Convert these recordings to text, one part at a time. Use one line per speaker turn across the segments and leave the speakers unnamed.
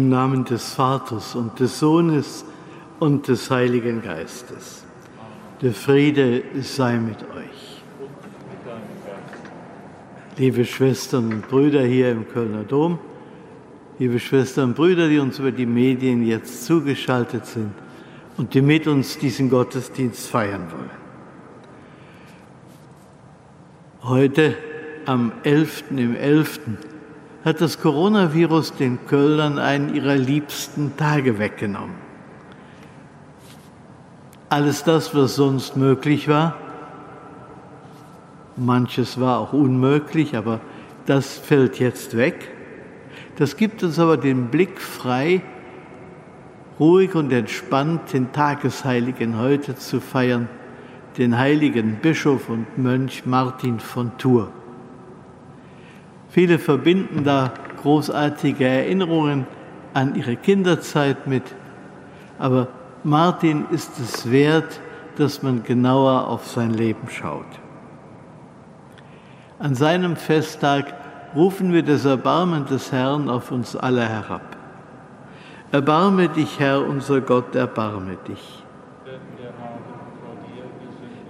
Im Namen des Vaters und des Sohnes und des Heiligen Geistes. Der Friede sei mit euch. Liebe Schwestern und Brüder hier im Kölner Dom, liebe Schwestern und Brüder, die uns über die Medien jetzt zugeschaltet sind und die mit uns diesen Gottesdienst feiern wollen. Heute am 11. im 11 hat das Coronavirus den Kölnern einen ihrer liebsten Tage weggenommen. Alles das, was sonst möglich war, manches war auch unmöglich, aber das fällt jetzt weg. Das gibt uns aber den Blick frei, ruhig und entspannt den Tagesheiligen heute zu feiern, den heiligen Bischof und Mönch Martin von Tours. Viele verbinden da großartige Erinnerungen an ihre Kinderzeit mit. Aber Martin ist es wert, dass man genauer auf sein Leben schaut. An seinem Festtag rufen wir das Erbarmen des Herrn auf uns alle herab. Erbarme dich, Herr, unser Gott, erbarme dich.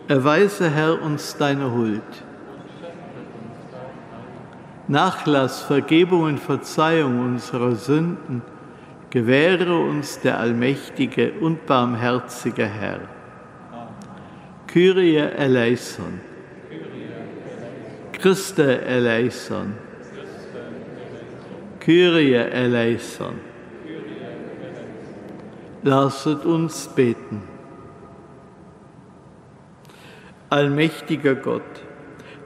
Erweise, Herr, uns deine Huld Nachlass, Vergebung und Verzeihung unserer Sünden gewähre uns der allmächtige und barmherzige Herr. Kyrie eleison. Christe eleison. Kyrie eleison. Lasset uns beten. Allmächtiger Gott,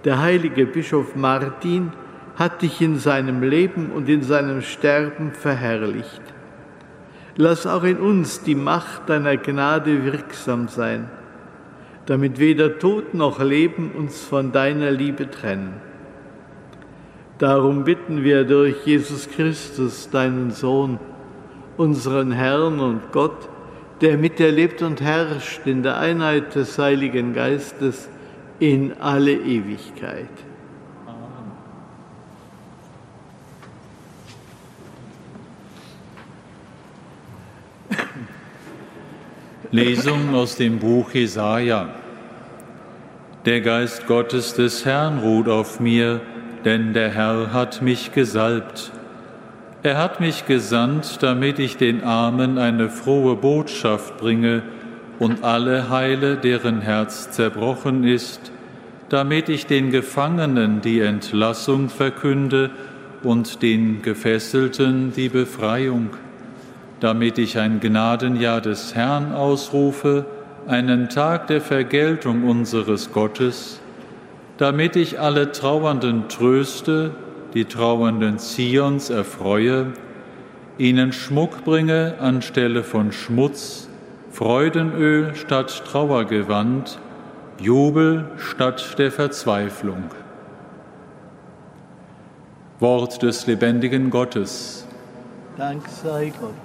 der heilige Bischof Martin, hat dich in seinem Leben und in seinem Sterben verherrlicht. Lass auch in uns die Macht deiner Gnade wirksam sein, damit weder Tod noch Leben uns von deiner Liebe trennen. Darum bitten wir durch Jesus Christus, deinen Sohn, unseren Herrn und Gott, der mit dir lebt und herrscht in der Einheit des Heiligen Geistes in alle Ewigkeit.
Lesung aus dem Buch Jesaja. Der Geist Gottes des Herrn ruht auf mir, denn der Herr hat mich gesalbt. Er hat mich gesandt, damit ich den Armen eine frohe Botschaft bringe und alle heile, deren Herz zerbrochen ist, damit ich den Gefangenen die Entlassung verkünde und den Gefesselten die Befreiung damit ich ein Gnadenjahr des Herrn ausrufe, einen Tag der Vergeltung unseres Gottes, damit ich alle Trauernden tröste, die Trauernden Zions erfreue, ihnen Schmuck bringe anstelle von Schmutz, Freudenöl statt Trauergewand, Jubel statt der Verzweiflung. Wort des lebendigen Gottes.
Dank sei Gott.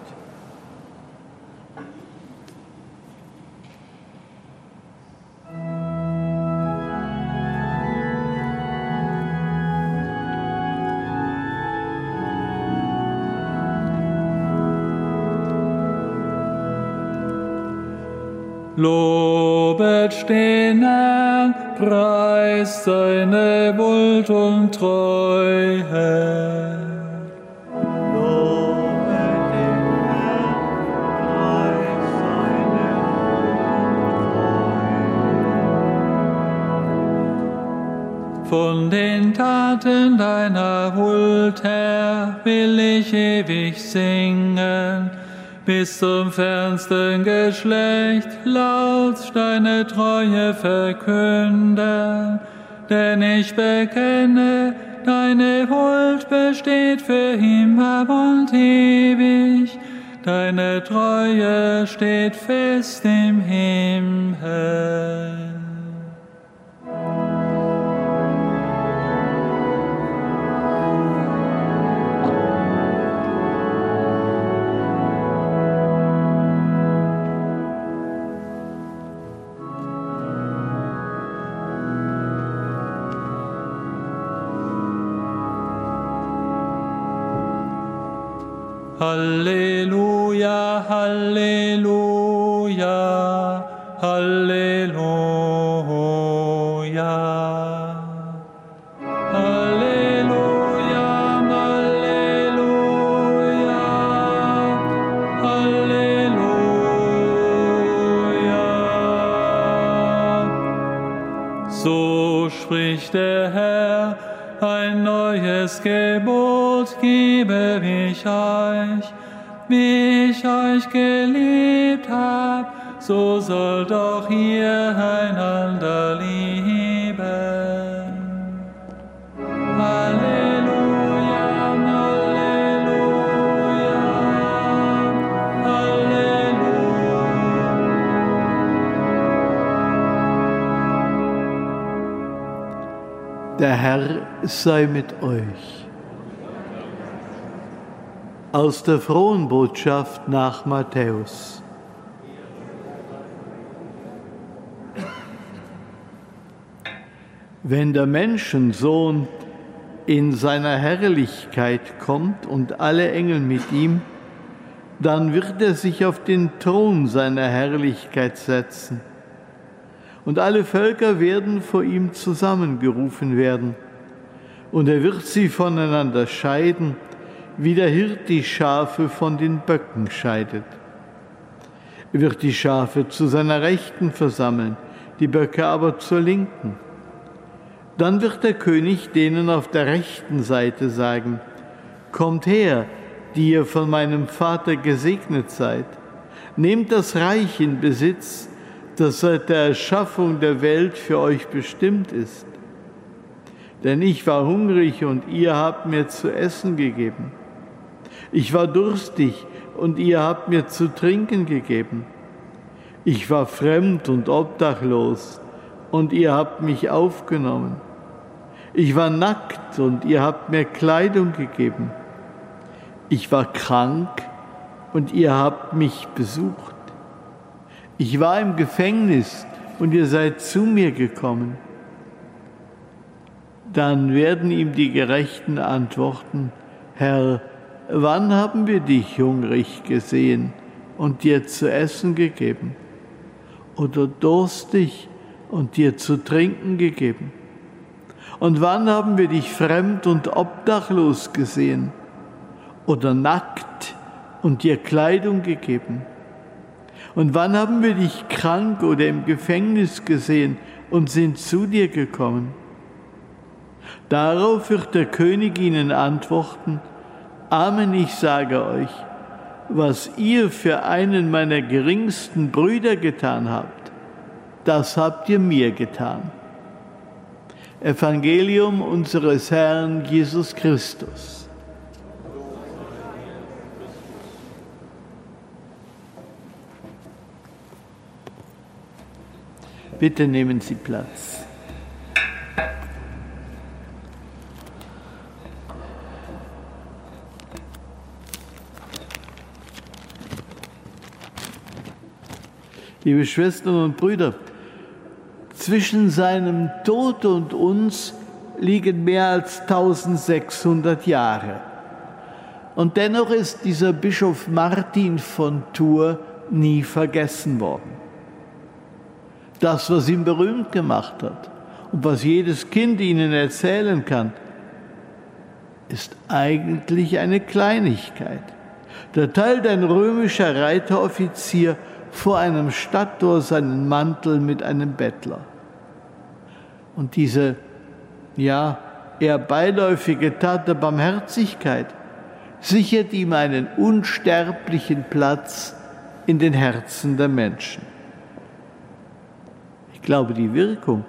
Herrn, preist seine Wult und Treue. Von den Taten deiner Huld her will ich ewig singen bis zum fernsten Geschlecht laut deine Treue verkünden. Denn ich bekenne, deine Huld besteht für immer und ewig, deine Treue steht fest im Himmel. Halleluja, ich euch geliebt hab, so sollt auch ihr einander lieben. Halleluja.
Der Herr sei mit euch. Aus der frohen Botschaft nach Matthäus. Wenn der Menschensohn in seiner Herrlichkeit kommt und alle Engel mit ihm, dann wird er sich auf den Thron seiner Herrlichkeit setzen. Und alle Völker werden vor ihm zusammengerufen werden. Und er wird sie voneinander scheiden, wie der Hirt die Schafe von den Böcken scheidet. Er wird die Schafe zu seiner Rechten versammeln, die Böcke aber zur Linken. Dann wird der König denen auf der rechten Seite sagen, Kommt her, die ihr von meinem Vater gesegnet seid, nehmt das Reich in Besitz, das seit der Erschaffung der Welt für euch bestimmt ist. Denn ich war hungrig und ihr habt mir zu essen gegeben. Ich war durstig und ihr habt mir zu trinken gegeben. Ich war fremd und obdachlos und ihr habt mich aufgenommen. Ich war nackt und ihr habt mir Kleidung gegeben. Ich war krank und ihr habt mich besucht. Ich war im Gefängnis und ihr seid zu mir gekommen. Dann werden ihm die Gerechten antworten, Herr, wann haben wir dich hungrig gesehen und dir zu essen gegeben? Oder durstig und dir zu trinken gegeben? Und wann haben wir dich fremd und obdachlos gesehen oder nackt und dir Kleidung gegeben? Und wann haben wir dich krank oder im Gefängnis gesehen und sind zu dir gekommen? Darauf wird der König ihnen antworten, Amen, ich sage euch, was ihr für einen meiner geringsten Brüder getan habt, das habt ihr mir getan. Evangelium unseres Herrn Jesus Christus. Bitte nehmen Sie Platz. Liebe Schwestern und Brüder, zwischen seinem Tod und uns liegen mehr als 1600 Jahre. Und dennoch ist dieser Bischof Martin von Tours nie vergessen worden. Das, was ihn berühmt gemacht hat und was jedes Kind ihnen erzählen kann, ist eigentlich eine Kleinigkeit. Da teilt ein römischer Reiteroffizier vor einem Stadttor seinen Mantel mit einem Bettler. Und diese, ja, eher beiläufige Tat der Barmherzigkeit sichert ihm einen unsterblichen Platz in den Herzen der Menschen. Ich glaube, die Wirkung,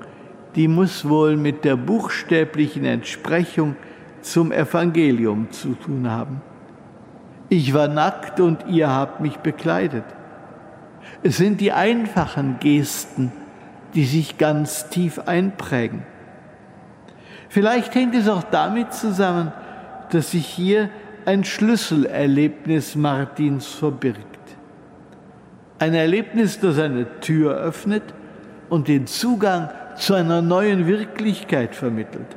die muss wohl mit der buchstäblichen Entsprechung zum Evangelium zu tun haben. Ich war nackt und ihr habt mich bekleidet. Es sind die einfachen Gesten, die sich ganz tief einprägen. Vielleicht hängt es auch damit zusammen, dass sich hier ein Schlüsselerlebnis Martins verbirgt. Ein Erlebnis, das eine Tür öffnet und den Zugang zu einer neuen Wirklichkeit vermittelt.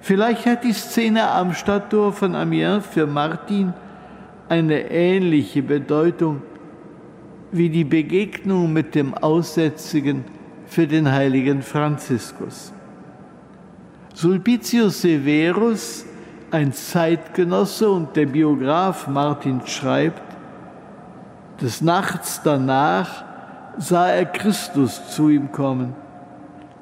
Vielleicht hat die Szene am Stadttor von Amiens für Martin eine ähnliche Bedeutung wie die Begegnung mit dem Aussätzigen für den heiligen Franziskus. Sulpicius Severus, ein Zeitgenosse und der Biograf Martin schreibt, des Nachts danach sah er Christus zu ihm kommen.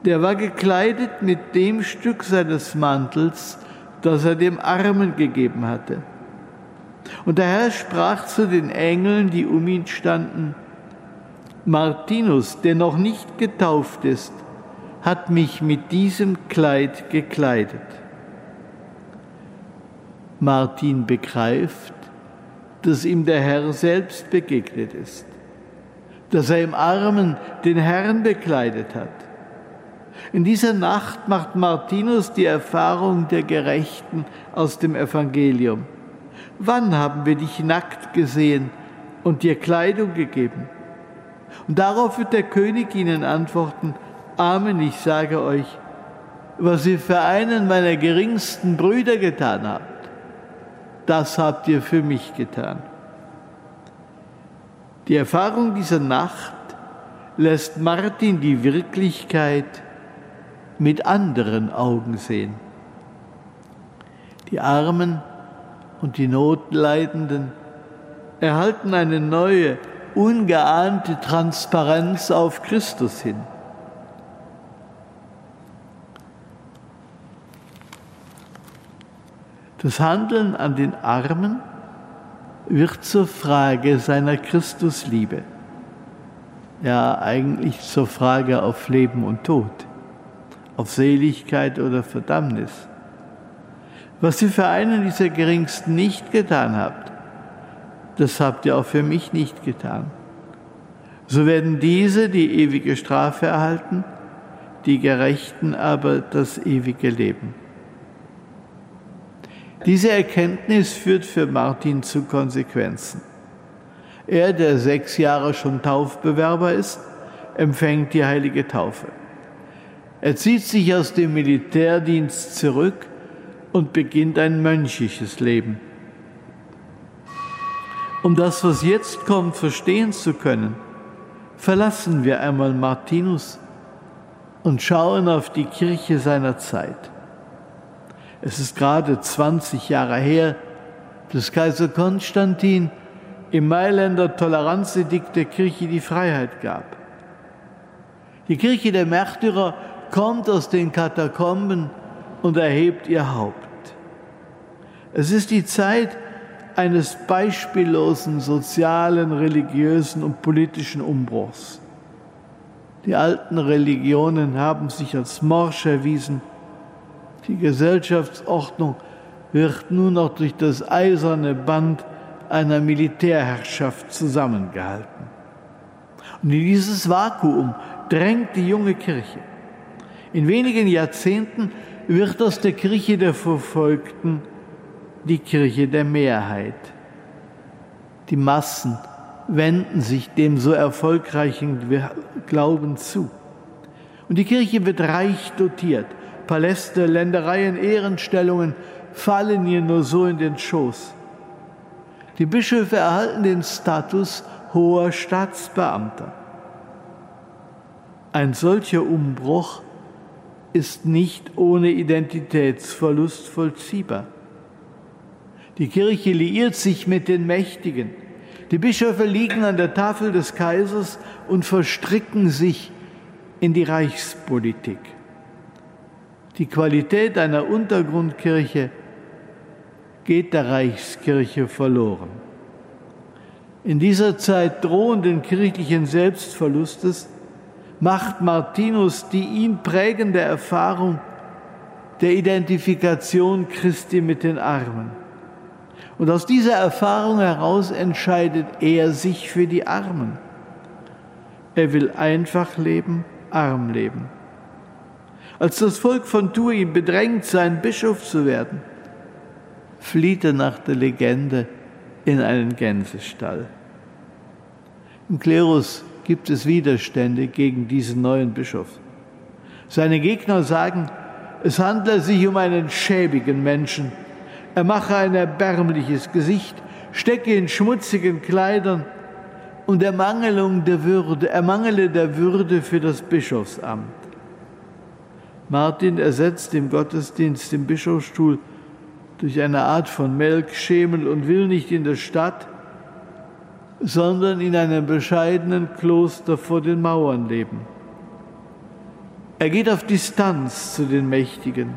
Der war gekleidet mit dem Stück seines Mantels, das er dem Armen gegeben hatte. Und der Herr sprach zu den Engeln, die um ihn standen, Martinus, der noch nicht getauft ist, hat mich mit diesem Kleid gekleidet. Martin begreift, dass ihm der Herr selbst begegnet ist, dass er im Armen den Herrn bekleidet hat. In dieser Nacht macht Martinus die Erfahrung der Gerechten aus dem Evangelium. Wann haben wir dich nackt gesehen und dir Kleidung gegeben? Und darauf wird der König ihnen antworten, Amen, ich sage euch, was ihr für einen meiner geringsten Brüder getan habt, das habt ihr für mich getan. Die Erfahrung dieser Nacht lässt Martin die Wirklichkeit mit anderen Augen sehen. Die Armen und die Notleidenden erhalten eine neue, ungeahnte Transparenz auf Christus hin. Das Handeln an den Armen wird zur Frage seiner Christusliebe. Ja, eigentlich zur Frage auf Leben und Tod, auf Seligkeit oder Verdammnis. Was ihr für einen dieser Geringsten nicht getan habt, das habt ihr auch für mich nicht getan. So werden diese die ewige Strafe erhalten, die Gerechten aber das ewige Leben. Diese Erkenntnis führt für Martin zu Konsequenzen. Er, der sechs Jahre schon Taufbewerber ist, empfängt die heilige Taufe. Er zieht sich aus dem Militärdienst zurück und beginnt ein mönchisches Leben. Um das, was jetzt kommt, verstehen zu können, verlassen wir einmal Martinus und schauen auf die Kirche seiner Zeit. Es ist gerade 20 Jahre her, dass Kaiser Konstantin im Mailänder Toleranzedikt der Kirche die Freiheit gab. Die Kirche der Märtyrer kommt aus den Katakomben und erhebt ihr Haupt. Es ist die Zeit eines beispiellosen sozialen, religiösen und politischen Umbruchs. Die alten Religionen haben sich als morsch erwiesen die Gesellschaftsordnung wird nur noch durch das eiserne Band einer Militärherrschaft zusammengehalten. Und in dieses Vakuum drängt die junge Kirche. In wenigen Jahrzehnten wird aus der Kirche der Verfolgten die Kirche der Mehrheit. Die Massen wenden sich dem so erfolgreichen Glauben zu. Und die Kirche wird reich dotiert. Paläste, Ländereien, Ehrenstellungen fallen ihr nur so in den Schoß. Die Bischöfe erhalten den Status hoher Staatsbeamter. Ein solcher Umbruch ist nicht ohne Identitätsverlust vollziehbar. Die Kirche liiert sich mit den Mächtigen. Die Bischöfe liegen an der Tafel des Kaisers und verstricken sich in die Reichspolitik die Qualität einer Untergrundkirche geht der Reichskirche verloren. In dieser Zeit drohenden kirchlichen Selbstverlustes macht Martinus die ihn prägende Erfahrung der Identifikation Christi mit den Armen. Und aus dieser Erfahrung heraus entscheidet er sich für die Armen. Er will einfach leben, arm leben als das Volk von Turin bedrängt, sein Bischof zu werden, flieht er nach der Legende in einen Gänsestall. Im Klerus gibt es Widerstände gegen diesen neuen Bischof. Seine Gegner sagen, es handle sich um einen schäbigen Menschen. Er mache ein erbärmliches Gesicht, stecke in schmutzigen Kleidern und Ermangelung der Würde, ermangele der Würde für das Bischofsamt. Martin ersetzt im Gottesdienst im Bischofsstuhl durch eine Art von Melkschemel und will nicht in der Stadt, sondern in einem bescheidenen Kloster vor den Mauern leben. Er geht auf Distanz zu den Mächtigen.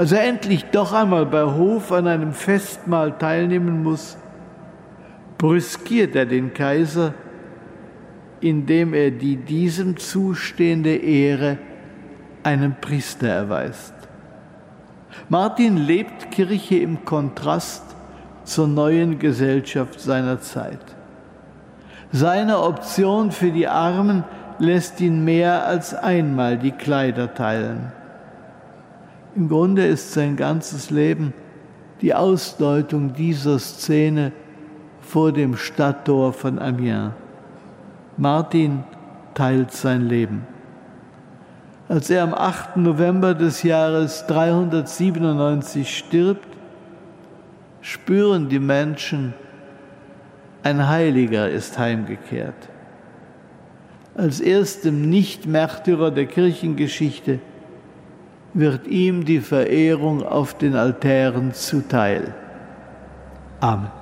Als er endlich doch einmal bei Hof an einem Festmahl teilnehmen muss, brüskiert er den Kaiser, indem er die diesem zustehende Ehre einem Priester erweist. Martin lebt Kirche im Kontrast zur neuen Gesellschaft seiner Zeit. Seine Option für die Armen lässt ihn mehr als einmal die Kleider teilen. Im Grunde ist sein ganzes Leben die Ausdeutung dieser Szene vor dem Stadttor von Amiens. Martin teilt sein Leben. Als er am 8. November des Jahres 397 stirbt, spüren die Menschen, ein Heiliger ist heimgekehrt. Als erstem Nicht-Märtyrer der Kirchengeschichte wird ihm die Verehrung auf den Altären zuteil. Amen.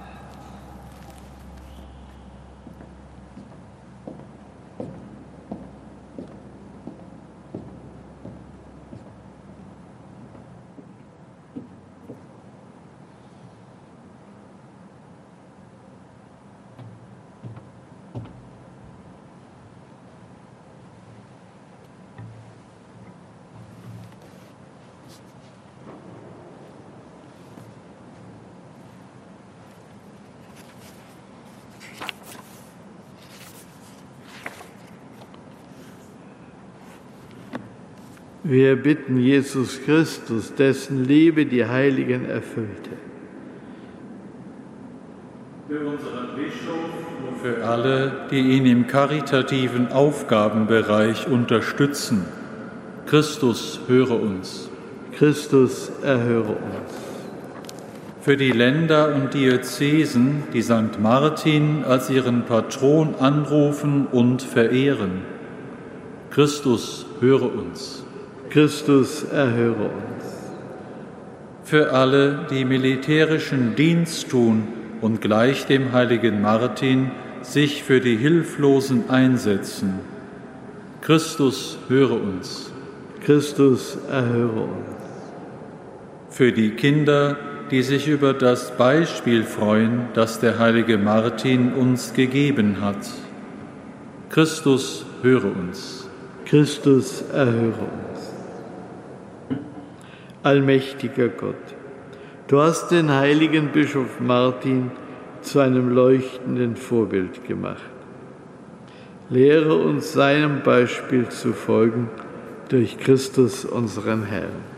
Wir bitten Jesus Christus, dessen Liebe die Heiligen erfüllte.
Für unseren Bischof und für alle, die ihn im karitativen Aufgabenbereich unterstützen. Christus, höre uns.
Christus, erhöre uns.
Für die Länder und Diözesen, die St. Martin als ihren Patron anrufen und verehren. Christus, höre uns.
Christus, erhöre uns.
Für alle, die militärischen Dienst tun und gleich dem heiligen Martin sich für die Hilflosen einsetzen. Christus, höre uns.
Christus, erhöre uns.
Für die Kinder, die sich über das Beispiel freuen, das der heilige Martin uns gegeben hat. Christus, höre uns.
Christus, erhöre uns. Allmächtiger Gott, du hast den heiligen Bischof Martin zu einem leuchtenden Vorbild gemacht. Lehre uns seinem Beispiel zu folgen durch Christus, unseren Herrn.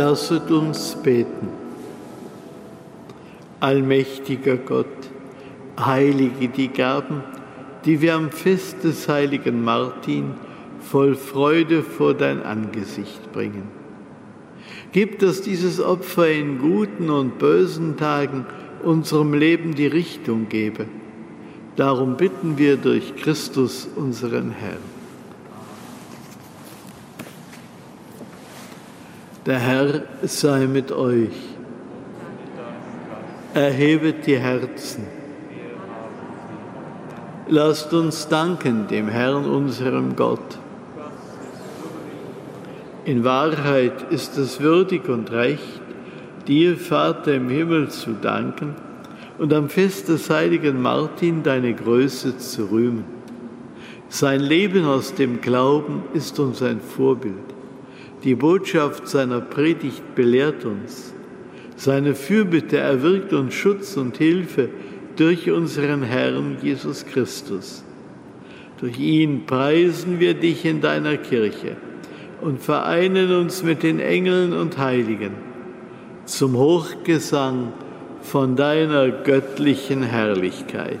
Lasset uns beten. Allmächtiger Gott, heilige die Gaben, die wir am Fest des heiligen Martin voll Freude vor dein Angesicht bringen. Gib, dass dieses Opfer in guten und bösen Tagen unserem Leben die Richtung gebe. Darum bitten wir durch Christus unseren Herrn. Der Herr sei mit euch. Erhebet die Herzen. Lasst uns danken dem Herrn, unserem Gott. In Wahrheit ist es würdig und recht, dir, Vater im Himmel, zu danken und am Fest des heiligen Martin deine Größe zu rühmen. Sein Leben aus dem Glauben ist uns ein Vorbild. Die Botschaft seiner Predigt belehrt uns. Seine Fürbitte erwirkt uns Schutz und Hilfe durch unseren Herrn Jesus Christus. Durch ihn preisen wir dich in deiner Kirche und vereinen uns mit den Engeln und Heiligen zum Hochgesang von deiner göttlichen Herrlichkeit.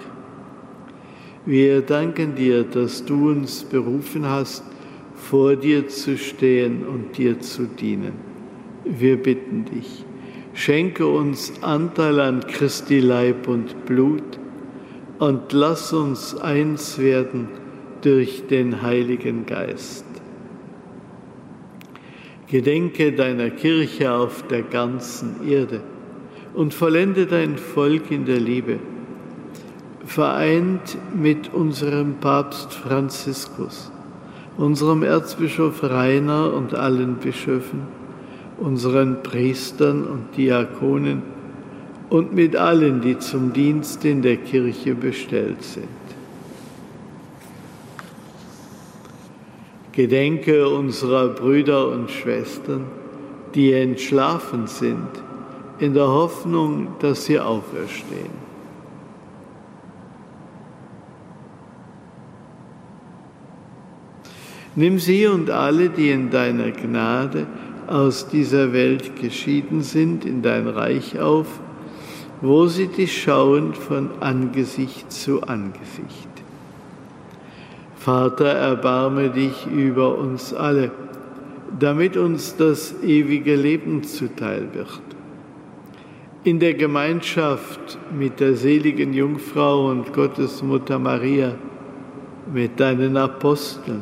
Wir danken dir, dass du uns berufen hast, vor dir zu stehen und dir zu dienen. Wir bitten dich, schenke uns Anteil an Christi Leib und Blut und lass uns eins werden durch den Heiligen Geist. Gedenke deiner Kirche auf der ganzen Erde und vollende dein Volk in der Liebe, vereint mit unserem Papst Franziskus, unserem Erzbischof Rainer und allen Bischöfen, unseren Priestern und Diakonen und mit allen, die zum Dienst in der Kirche bestellt sind. Gedenke unserer Brüder und Schwestern, die entschlafen sind, in der Hoffnung, dass sie auferstehen. Nimm sie und alle, die in deiner Gnade aus dieser Welt geschieden sind, in dein Reich auf, wo sie dich schauen von Angesicht zu Angesicht. Vater, erbarme dich über uns alle, damit uns das ewige Leben zuteil wird. In der Gemeinschaft mit der seligen Jungfrau und Gottesmutter Maria, mit deinen Aposteln,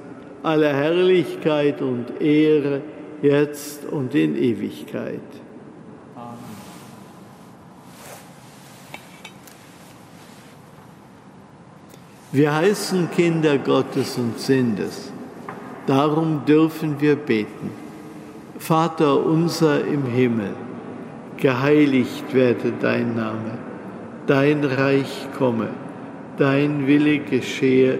alle Herrlichkeit und Ehre, jetzt und in Ewigkeit. Wir heißen Kinder Gottes und sind es. Darum dürfen wir beten. Vater unser im Himmel, geheiligt werde dein Name, dein Reich komme, dein Wille geschehe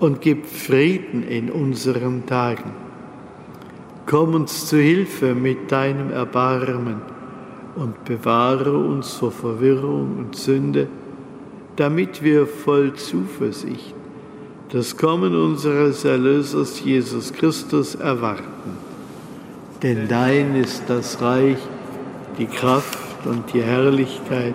und gib Frieden in unseren Tagen. Komm uns zu Hilfe mit deinem Erbarmen und bewahre uns vor Verwirrung und Sünde, damit wir voll Zuversicht das Kommen unseres Erlösers Jesus Christus erwarten. Denn dein ist das Reich, die Kraft und die Herrlichkeit.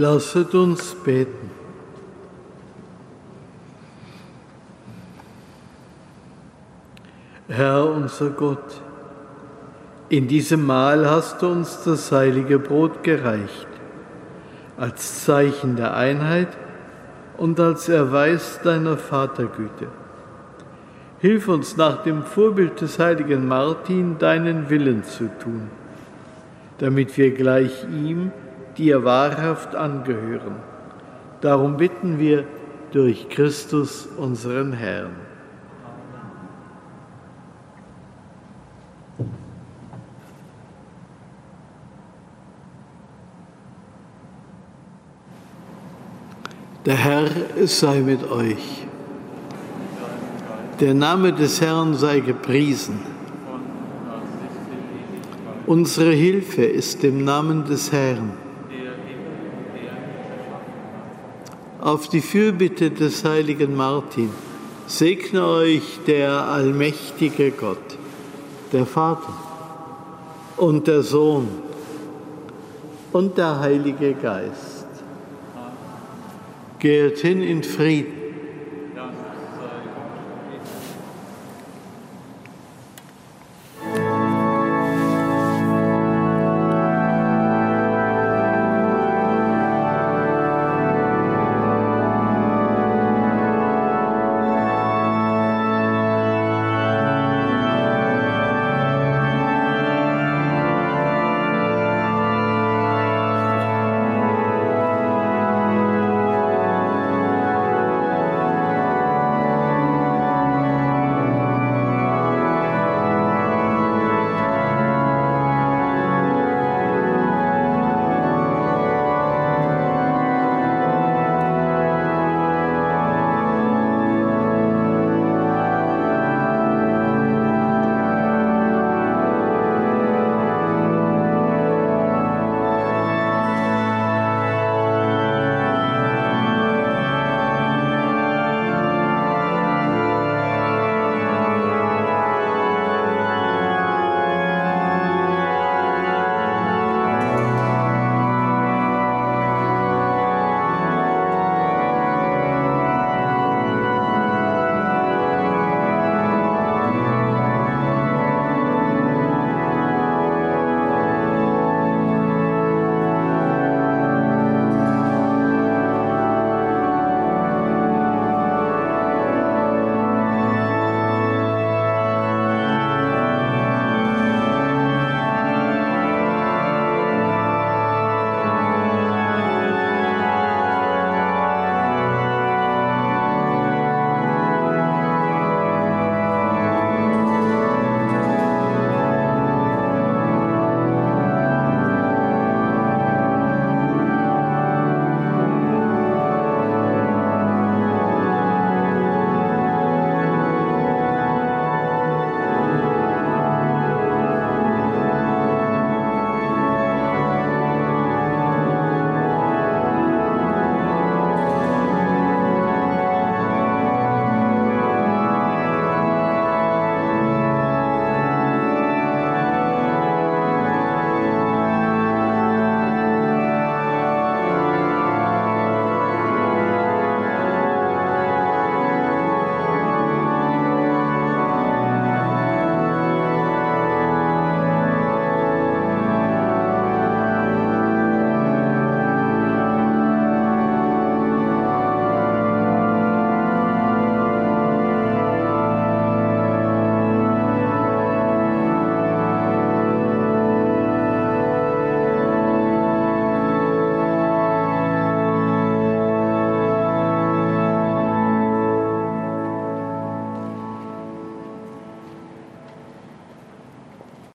Lasset uns beten. Herr unser Gott, in diesem Mahl hast du uns das heilige Brot gereicht, als Zeichen der Einheit und als Erweis deiner Vatergüte. Hilf uns nach dem Vorbild des heiligen Martin deinen Willen zu tun, damit wir gleich ihm dir wahrhaft angehören. Darum bitten wir durch Christus unseren Herrn. Der Herr sei mit euch. Der Name des Herrn sei gepriesen. Unsere Hilfe ist im Namen des Herrn. Auf die Fürbitte des heiligen Martin segne euch der allmächtige Gott, der Vater und der Sohn und der Heilige Geist. Geht hin in Frieden.